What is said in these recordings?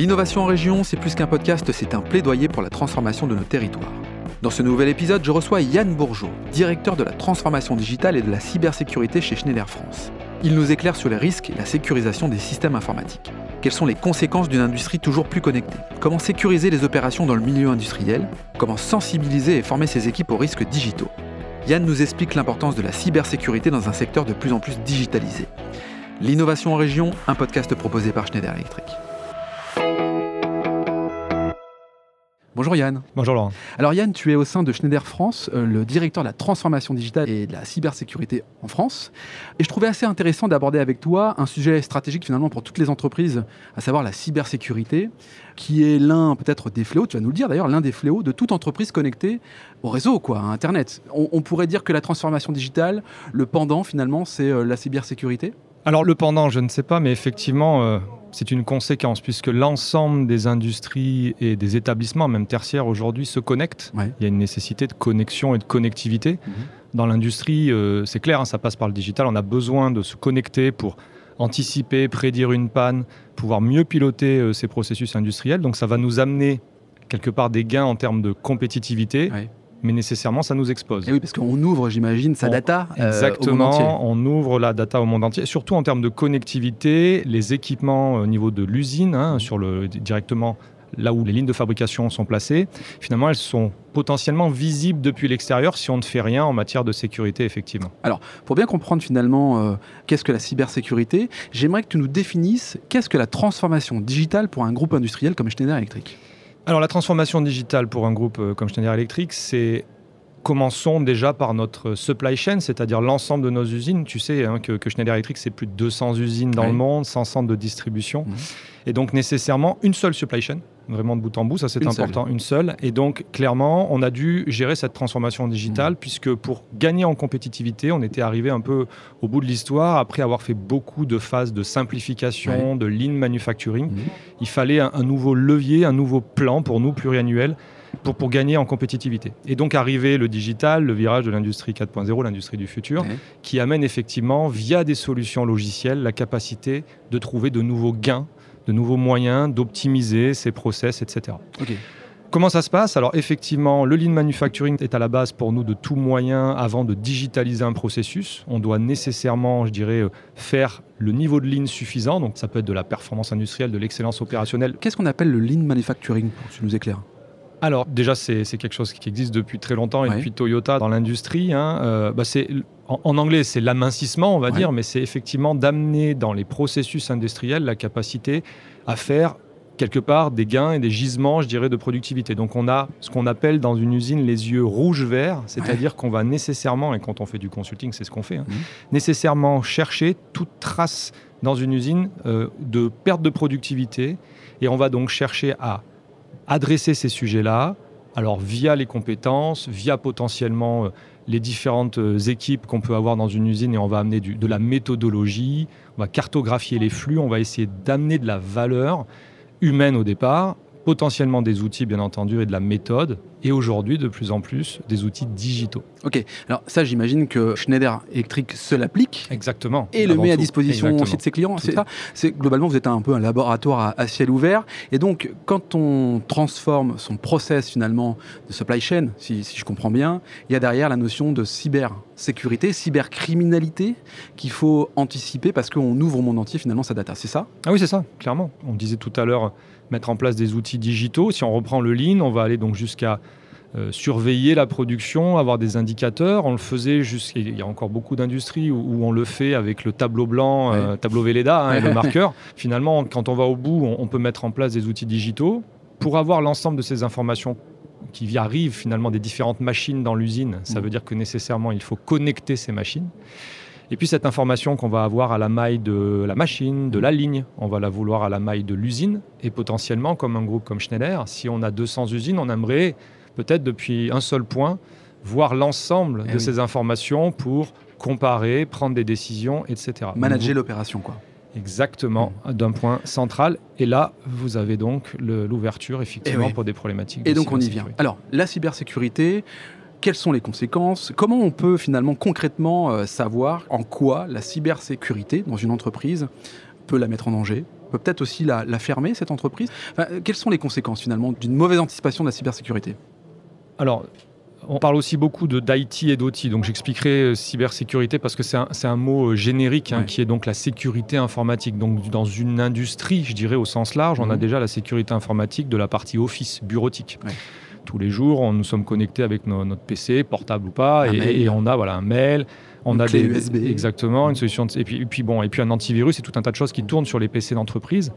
L'innovation en région, c'est plus qu'un podcast, c'est un plaidoyer pour la transformation de nos territoires. Dans ce nouvel épisode, je reçois Yann Bourgeot, directeur de la transformation digitale et de la cybersécurité chez Schneider France. Il nous éclaire sur les risques et la sécurisation des systèmes informatiques. Quelles sont les conséquences d'une industrie toujours plus connectée? Comment sécuriser les opérations dans le milieu industriel? Comment sensibiliser et former ses équipes aux risques digitaux? Yann nous explique l'importance de la cybersécurité dans un secteur de plus en plus digitalisé. L'innovation en région, un podcast proposé par Schneider Electric. Bonjour Yann. Bonjour Laurent. Alors Yann, tu es au sein de Schneider France, euh, le directeur de la transformation digitale et de la cybersécurité en France. Et je trouvais assez intéressant d'aborder avec toi un sujet stratégique finalement pour toutes les entreprises, à savoir la cybersécurité, qui est l'un peut-être des fléaux, tu vas nous le dire d'ailleurs, l'un des fléaux de toute entreprise connectée au réseau, quoi, à Internet. On, pourrait dire que la transformation digitale, le pendant finalement, c'est euh, la cybersécurité? Alors le pendant, je ne sais pas, mais effectivement, euh, c'est une conséquence, puisque l'ensemble des industries et des établissements, même tertiaires aujourd'hui, se connectent. Il y a une nécessité de connexion et de connectivité. Mhm. Dans l'industrie, euh, c'est clair, hein, ça passe par le digital. On a besoin de se connecter pour anticiper, prédire une panne, pouvoir mieux piloter euh, ces processus industriels. Donc ça va nous amener quelque part des gains en termes de compétitivité mais nécessairement ça nous expose. Et oui, parce qu'on ouvre, j'imagine, sa data euh, Exactement, on ouvre la data au monde entier, surtout en termes de connectivité, les équipements au niveau de l'usine, hein, sur le, directement là où les lignes de fabrication sont placées, finalement elles sont potentiellement visibles depuis l'extérieur si on ne fait rien en matière de sécurité, effectivement. Alors, pour bien comprendre finalement euh, qu'est-ce que la cybersécurité, j'aimerais que tu nous définisses qu'est-ce que la transformation digitale pour un groupe industriel comme Schneider Electric? Alors la transformation digitale pour un groupe euh, comme Schneider Electric, c'est commençons déjà par notre supply chain, c'est-à-dire l'ensemble de nos usines. Tu sais hein, que, Schneider Electric, c'est plus de 200 usines dans le monde, 100 centres de distribution. Mhm. Et donc nécessairement une seule supply chain, vraiment de bout en bout, ça c'est important, une seule. Et donc clairement, on a dû gérer cette transformation digitale, mhm. puisque pour gagner en compétitivité, on était arrivé un peu au bout de l'histoire, après avoir fait beaucoup de phases de simplification, de lean manufacturing. Mhm. Il fallait un, un nouveau levier, un nouveau plan pour nous pluriannuel pour, pour gagner en compétitivité. Et donc arriver le digital, le virage de l'industrie 4.0, l'industrie du futur, qui amène effectivement, via des solutions logicielles, la capacité de trouver de nouveaux gains, de nouveaux moyens d'optimiser ses process, etc. Comment ça se passe? Alors effectivement, le lean manufacturing est à la base pour nous de tout moyen avant de digitaliser un processus. On doit nécessairement, je dirais, faire le niveau de lean suffisant. Donc ça peut être de la performance industrielle, de l'excellence opérationnelle. Qu'est-ce qu'on appelle le lean manufacturing Tu nous éclaires? Alors déjà, c'est quelque chose qui existe depuis très longtemps et depuis Toyota dans l'industrie. Hein, euh, bah, en, anglais, c'est l'amincissement, on va dire, mais c'est effectivement d'amener dans les processus industriels la capacité à faire quelque part des gains et des gisements, je dirais, de productivité. Donc on a ce qu'on appelle dans une usine les yeux rouges-verts, c'est-à-dire qu'on va nécessairement, et quand on fait du consulting, c'est ce qu'on fait, hein, nécessairement chercher toute trace dans une usine euh, de perte de productivité, et on va donc chercher à adresser ces sujets-là, alors via les compétences, via potentiellement euh, les différentes euh, équipes qu'on peut avoir dans une usine et on va amener de la méthodologie, on va cartographier les flux, on va essayer d'amener de la valeur humaine au départ potentiellement des outils, bien entendu, et de la méthode, et aujourd'hui, de plus en plus, des outils digitaux. Ok, alors ça, j'imagine que Schneider Electric se l'applique. Exactement. Et le met à disposition aussi de ses clients, c'est ça C'est Globalement, vous êtes un peu un laboratoire à, ciel ouvert, et donc, quand on transforme son process, finalement, de supply chain, si, si je comprends bien, il y a derrière la notion de cybersécurité, cybercriminalité, qu'il faut anticiper parce qu'on ouvre au monde entier, finalement, sa data. C'est ça? Ah oui, c'est ça, clairement. On disait tout à l'heure mettre en place des outils digitaux. Si on reprend le lean, on va aller donc jusqu'à euh, surveiller la production, avoir des indicateurs. On le faisait jusqu'à. Il y a encore beaucoup d'industries où, on le fait avec le tableau blanc, euh, tableau Velleda hein, et le marqueur. Finalement, quand on va au bout, on, peut mettre en place des outils digitaux pour avoir l'ensemble de ces informations qui arrivent finalement des différentes machines dans l'usine. Ça mmh. veut dire que nécessairement, il faut connecter ces machines. Et puis cette information qu'on va avoir à la maille de la machine, de la ligne, on va la vouloir à la maille de l'usine. Et potentiellement, comme un groupe comme Schneider, si on a 200 usines, on aimerait peut-être depuis un seul point voir l'ensemble eh de ces informations pour comparer, prendre des décisions, etc. Manager l'opération, quoi. Exactement, mm. d'un point central. Et là, vous avez donc l'ouverture, effectivement, eh pour des problématiques. Et donc, on y vient. Alors, la cybersécurité, quelles sont les conséquences Comment on peut finalement concrètement euh, savoir en quoi la cybersécurité dans une entreprise peut la mettre en danger peut peut-être aussi la, fermer, cette entreprise? quelles sont les conséquences finalement d'une mauvaise anticipation de la cybersécurité? Alors, on parle aussi beaucoup d'IT et d'OT, donc j'expliquerai euh, cybersécurité parce que c'est un, mot euh, générique hein, qui est donc la sécurité informatique. Donc dans une industrie, je dirais au sens large, on a mhm. déjà la sécurité informatique de la partie office, bureautique. Tous les jours, on, nous sommes connectés avec notre PC, portable ou pas, et, on a voilà, un mail, on une a des USB. exactement une solution et puis, et puis bon et puis un antivirus et tout un tas de choses qui tournent sur les PC d'entreprise.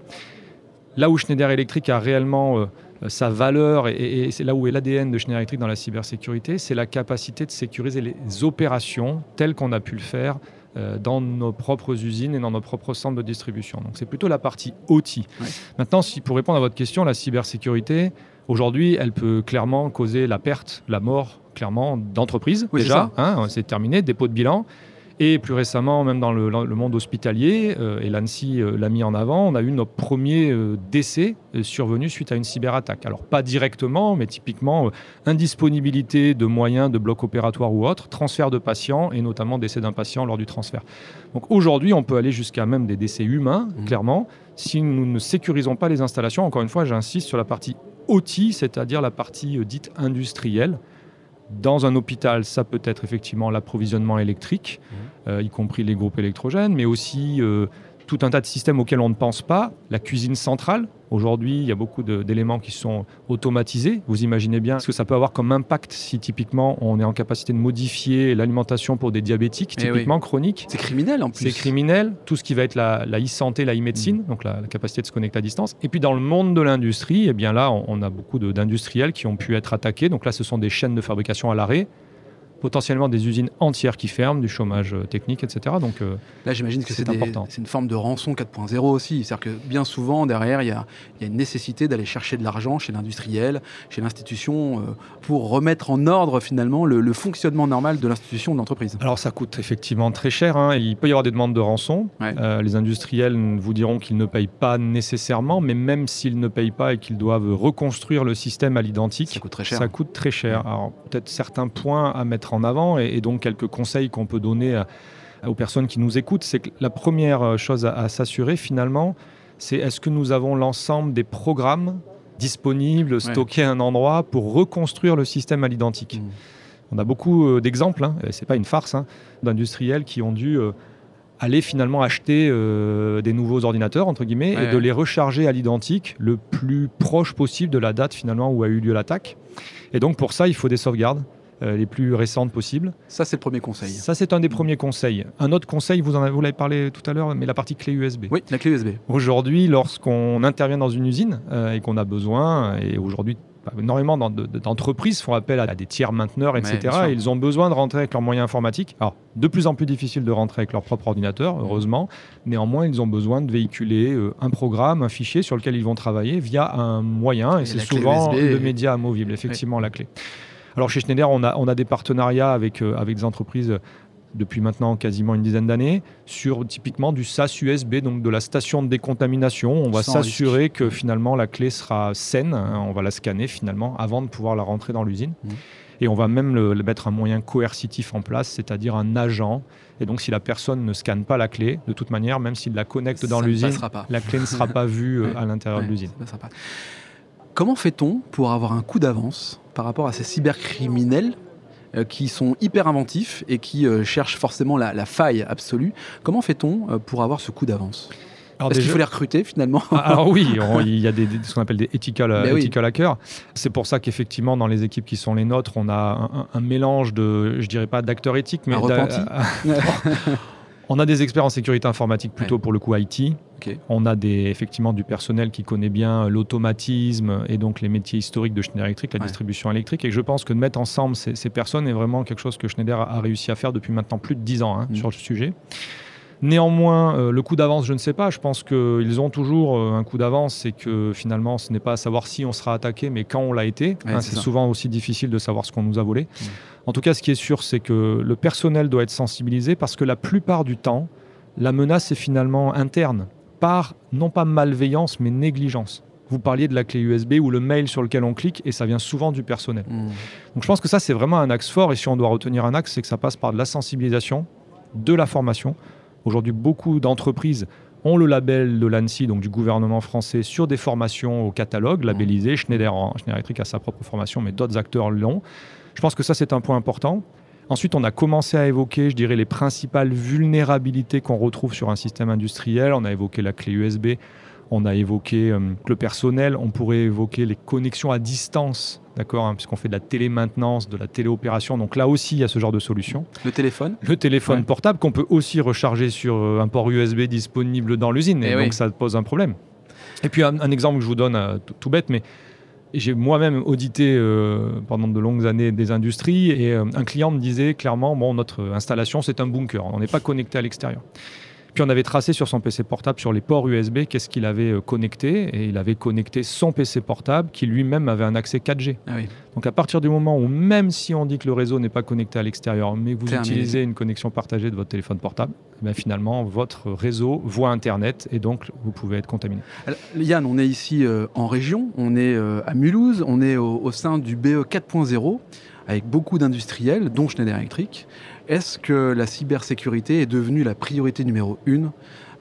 Là où Schneider Electric a réellement euh, sa valeur, et, c'est là où est l'ADN de Schneider Electric dans la cybersécurité, c'est la capacité de sécuriser les opérations telles qu'on a pu le faire euh, dans nos propres usines et dans nos propres centres de distribution. Donc c'est plutôt la partie OT. Maintenant, si, pour répondre à votre question, la cybersécurité, aujourd'hui, elle peut clairement causer la perte, la mort, clairement, d'entreprises. déjà, hein, c'est terminé, dépôt de bilan. Et plus récemment, même dans le, monde hospitalier, euh, et l'ANSI euh, l'a mis en avant, on a eu nos premiers euh, décès survenus suite à une cyberattaque. Alors pas directement, mais typiquement indisponibilité de moyens de blocs opératoires ou autres, transfert de patients et notamment décès d'un patient lors du transfert. Donc aujourd'hui, on peut aller jusqu'à même des décès humains, mmh. clairement, si nous ne sécurisons pas les installations. Encore une fois, j'insiste sur la partie OT, c'est-à-dire la partie dite industrielle. Dans un hôpital, ça peut être effectivement l'approvisionnement électrique, mmh. euh, y compris les groupes électrogènes, mais aussi euh, tout un tas de systèmes auxquels on ne pense pas. La cuisine centrale, aujourd'hui, il y a beaucoup d'éléments qui sont automatisés. Vous imaginez bien ce que ça peut avoir comme impact si typiquement on est en capacité de modifier l'alimentation pour des diabétiques, eh typiquement chroniques. C'est criminel en plus. C'est criminel. Tout ce qui va être la, e-santé, la e-médecine, mm. donc la, capacité de se connecter à distance. Et puis dans le monde de l'industrie, eh bien là, on, on a beaucoup d'industriels qui ont pu être attaqués. Donc là, ce sont des chaînes de fabrication à l'arrêt potentiellement des usines entières qui ferment, du chômage euh, technique, etc. Donc euh, là, j'imagine que c'est important. C'est une forme de rançon 4.0 aussi. C'est-à-dire que bien souvent, derrière, il y a, une nécessité d'aller chercher de l'argent chez l'industriel, chez l'institution, euh, pour remettre en ordre finalement le, fonctionnement normal de l'institution de l'entreprise. Alors ça coûte effectivement très cher. Hein. Il peut y avoir des demandes de rançon. les industriels vous diront qu'ils ne payent pas nécessairement, mais même s'ils ne payent pas et qu'ils doivent reconstruire le système à l'identique, ça coûte très cher. Ça coûte très cher. Alors peut-être certains points à mettre en avant et, donc quelques conseils qu'on peut donner aux personnes qui nous écoutent, c'est que la première chose à, s'assurer finalement, c'est est-ce que nous avons l'ensemble des programmes disponibles, stockés à un endroit pour reconstruire le système à l'identique? Mmh. On a beaucoup euh, d'exemples, hein, c'est pas une farce, hein, d'industriels qui ont dû euh, aller finalement acheter euh, des nouveaux ordinateurs, entre guillemets, et de les recharger à l'identique le plus proche possible de la date finalement où a eu lieu l'attaque. Et donc pour ça, il faut des sauvegardes. Euh, les plus récentes possibles. Ça, c'est le premier conseil. Ça, c'est un des premiers conseils. Un autre conseil, vous en avez, vous l'avez parlé tout à l'heure, mais la partie clé USB. Oui, la clé USB. Aujourd'hui, lorsqu'on intervient dans une usine euh, et qu'on a besoin, et aujourd'hui bah, énormément d'entreprises font appel à des tiers mainteneurs, etc. et ils ont besoin de rentrer avec leurs moyens informatiques. Alors, de plus en plus difficile de rentrer avec leur propre ordinateur, heureusement. Néanmoins, ils ont besoin de véhiculer euh, un programme, un fichier sur lequel ils vont travailler via un moyen, et, c'est souvent le média amovible, effectivement, la clé. Alors chez Schneider, on a, on a des partenariats avec, euh, avec des entreprises depuis maintenant quasiment une dizaine d'années, sur typiquement du SAS USB, donc de la station de décontamination. On va s'assurer que finalement la clé sera saine, hein, on va la scanner finalement avant de pouvoir la rentrer dans l'usine. Mmh. Et on va même le, mettre un moyen coercitif en place, c'est-à-dire un agent. Et donc si la personne ne scanne pas la clé, de toute manière, même s'il la connecte dans l'usine, la clé ne sera pas vue euh, à l'intérieur de l'usine. Comment fait-on pour avoir un coup d'avance par rapport à ces cybercriminels euh, qui sont hyper inventifs et qui euh, cherchent forcément la, faille absolue. Comment fait-on euh, pour avoir ce coup d'avance? Est-ce qu'il faut les recruter finalement? Ah, Alors oui, il y a des, ce qu'on appelle des ethical, ben hackers. C'est pour ça qu'effectivement dans les équipes qui sont les nôtres, on a un, mélange de, je dirais pas d'acteurs éthiques, mais On a des experts en sécurité informatique plutôt pour le coup IT. On a des, effectivement du personnel qui connaît bien l'automatisme et donc les métiers historiques de Schneider Electric, la distribution électrique. Et je pense que de mettre ensemble ces, personnes est vraiment quelque chose que Schneider a, réussi à faire depuis maintenant plus de 10 ans hein, mm. sur le sujet. Néanmoins, euh, le coup d'avance, je ne sais pas. Je pense qu'ils ont toujours euh, un coup d'avance C'est que finalement, ce n'est pas à savoir si on sera attaqué, mais quand on l'a été. Hein, c'est souvent aussi difficile de savoir ce qu'on nous a volé. En tout cas, ce qui est sûr, c'est que le personnel doit être sensibilisé parce que la plupart du temps, la menace est finalement interne, par non pas malveillance, mais négligence. Vous parliez de la clé USB ou le mail sur lequel on clique et ça vient souvent du personnel. Mm. Donc je pense que ça, c'est vraiment un axe fort et si on doit retenir un axe, c'est que ça passe par de la sensibilisation, de la formation Aujourd'hui, beaucoup d'entreprises ont le label de l'ANSI, donc du gouvernement français, sur des formations au catalogue labellisé. Schneider, Schneider Electric a sa propre formation, mais d'autres acteurs l'ont. Je pense que ça, c'est un point important. Ensuite, on a commencé à évoquer, je dirais, les principales vulnérabilités qu'on retrouve sur un système industriel. On a évoqué la clé USB, on a évoqué euh, le personnel, on pourrait évoquer les connexions à distance, d'accord, hein, puisqu'on fait de la télémaintenance, de la téléopération. Donc là aussi, il y a ce genre de solution. Le téléphone Le téléphone portable qu'on peut aussi recharger sur euh, un port USB disponible dans l'usine. Et, eh donc ça pose un problème. Et puis un, exemple que je vous donne, euh, tout bête, mais j'ai moi-même audité euh, pendant de longues années des industries et euh, un client me disait clairement bon, notre installation, c'est un bunker, on n'est pas connecté à l'extérieur. Puis on avait tracé sur son PC portable, sur les ports USB, qu'est-ce qu'il avait euh, connecté. Et il avait connecté son PC portable qui lui-même avait un accès 4G. Ah Donc à partir du moment où, même si on dit que le réseau n'est pas connecté à l'extérieur, mais vous utilisez une connexion partagée de votre téléphone portable, eh ben finalement, votre réseau voit Internet et donc vous pouvez être contaminé. Yann, on est ici euh, en région, on est euh, à Mulhouse, on est au, au sein du BE 4.0 avec beaucoup d'industriels, dont Schneider Electric. Est-ce que la cybersécurité est devenue la priorité numéro une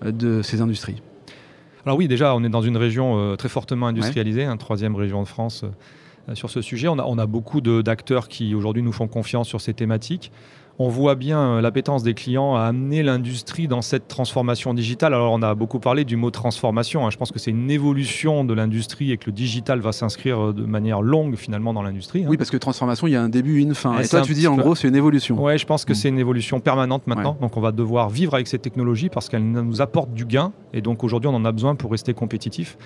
euh, de ces industries? Alors oui, déjà, on est dans une région euh, très fortement industrialisée, une hein, troisième région de France euh, sur ce sujet. On a, on a beaucoup d'acteurs qui aujourd'hui nous font confiance sur ces thématiques on voit bien euh, l'appétence des clients à amener l'industrie dans cette transformation digitale. Alors on a beaucoup parlé du mot transformation. Hein. Je pense que c'est une évolution de l'industrie et que le digital va s'inscrire euh, de manière longue finalement dans l'industrie. Hein. Oui, parce que transformation, il y a un début, une fin. Et, toi, tu dis en gros, c'est une évolution. Oui, je pense que mm. c'est une évolution permanente maintenant. Donc on va devoir vivre avec ces technologies parce qu'elles nous apportent du gain. Et donc aujourd'hui, on en a besoin pour rester compétitif.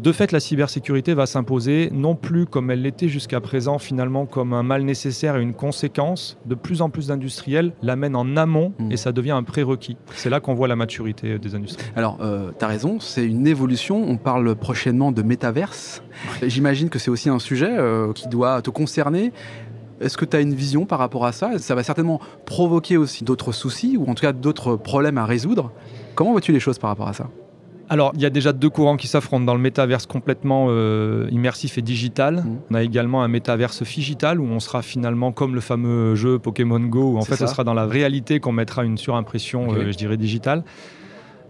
De fait, la cybersécurité va s'imposer non plus comme elle l'était jusqu'à présent, finalement comme un mal nécessaire et une conséquence. De plus en plus d'industriels l'amènent en amont mmh. et ça devient un prérequis. C'est là qu'on voit la maturité des industries. Alors, euh, tu as raison, c'est une évolution. On parle prochainement de métaverse. J'imagine que c'est aussi un sujet euh, qui doit te concerner. Est-ce que tu as une vision par rapport à ça? Ça va certainement provoquer aussi d'autres soucis ou en tout cas d'autres problèmes à résoudre. Comment vois-tu les choses par rapport à ça? Alors, il y a déjà deux courants qui s'affrontent dans le métaverse complètement euh, immersif et digital. Mmh. On a également un métaverse figital où on sera finalement comme le fameux jeu Pokémon Go, où en fait, ce sera dans la réalité qu'on mettra une surimpression, euh, je dirais, digitale.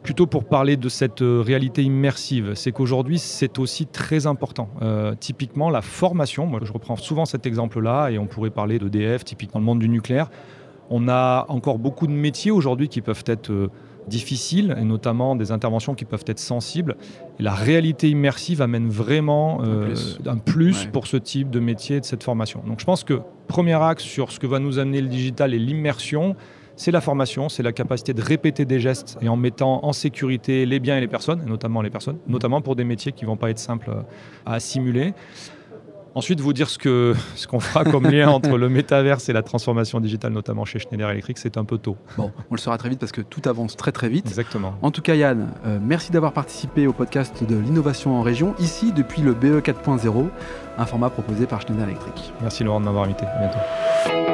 Plutôt pour parler de cette euh, réalité immersive, c'est qu'aujourd'hui, c'est aussi très important. typiquement, la formation, moi je reprends souvent cet exemple-là, et on pourrait parler d'EDF, typiquement le monde du nucléaire. On a encore beaucoup de métiers aujourd'hui qui peuvent être difficiles, et notamment des interventions qui peuvent être sensibles. Et la réalité immersive amène vraiment euh, un plus, pour ce type de métier, de cette formation. Donc je pense que premier axe sur ce que va nous amener le digital et l'immersion, c'est la formation, c'est la capacité de répéter des gestes et en mettant en sécurité les biens et les personnes, et notamment les personnes, notamment pour des métiers qui ne vont pas être simples à simuler. Ensuite, vous dire ce qu'on ce qu'on fera comme lien entre le métaverse et la transformation digitale, notamment chez Schneider Electric, c'est un peu tôt. Bon, on le saura très vite parce que tout avance très très vite. Exactement. En tout cas, Yann, euh, merci d'avoir participé au podcast de l'innovation en région, ici depuis le BE 4.0, un format proposé par Schneider Electric. Merci Laurent de m'avoir invité. À bientôt.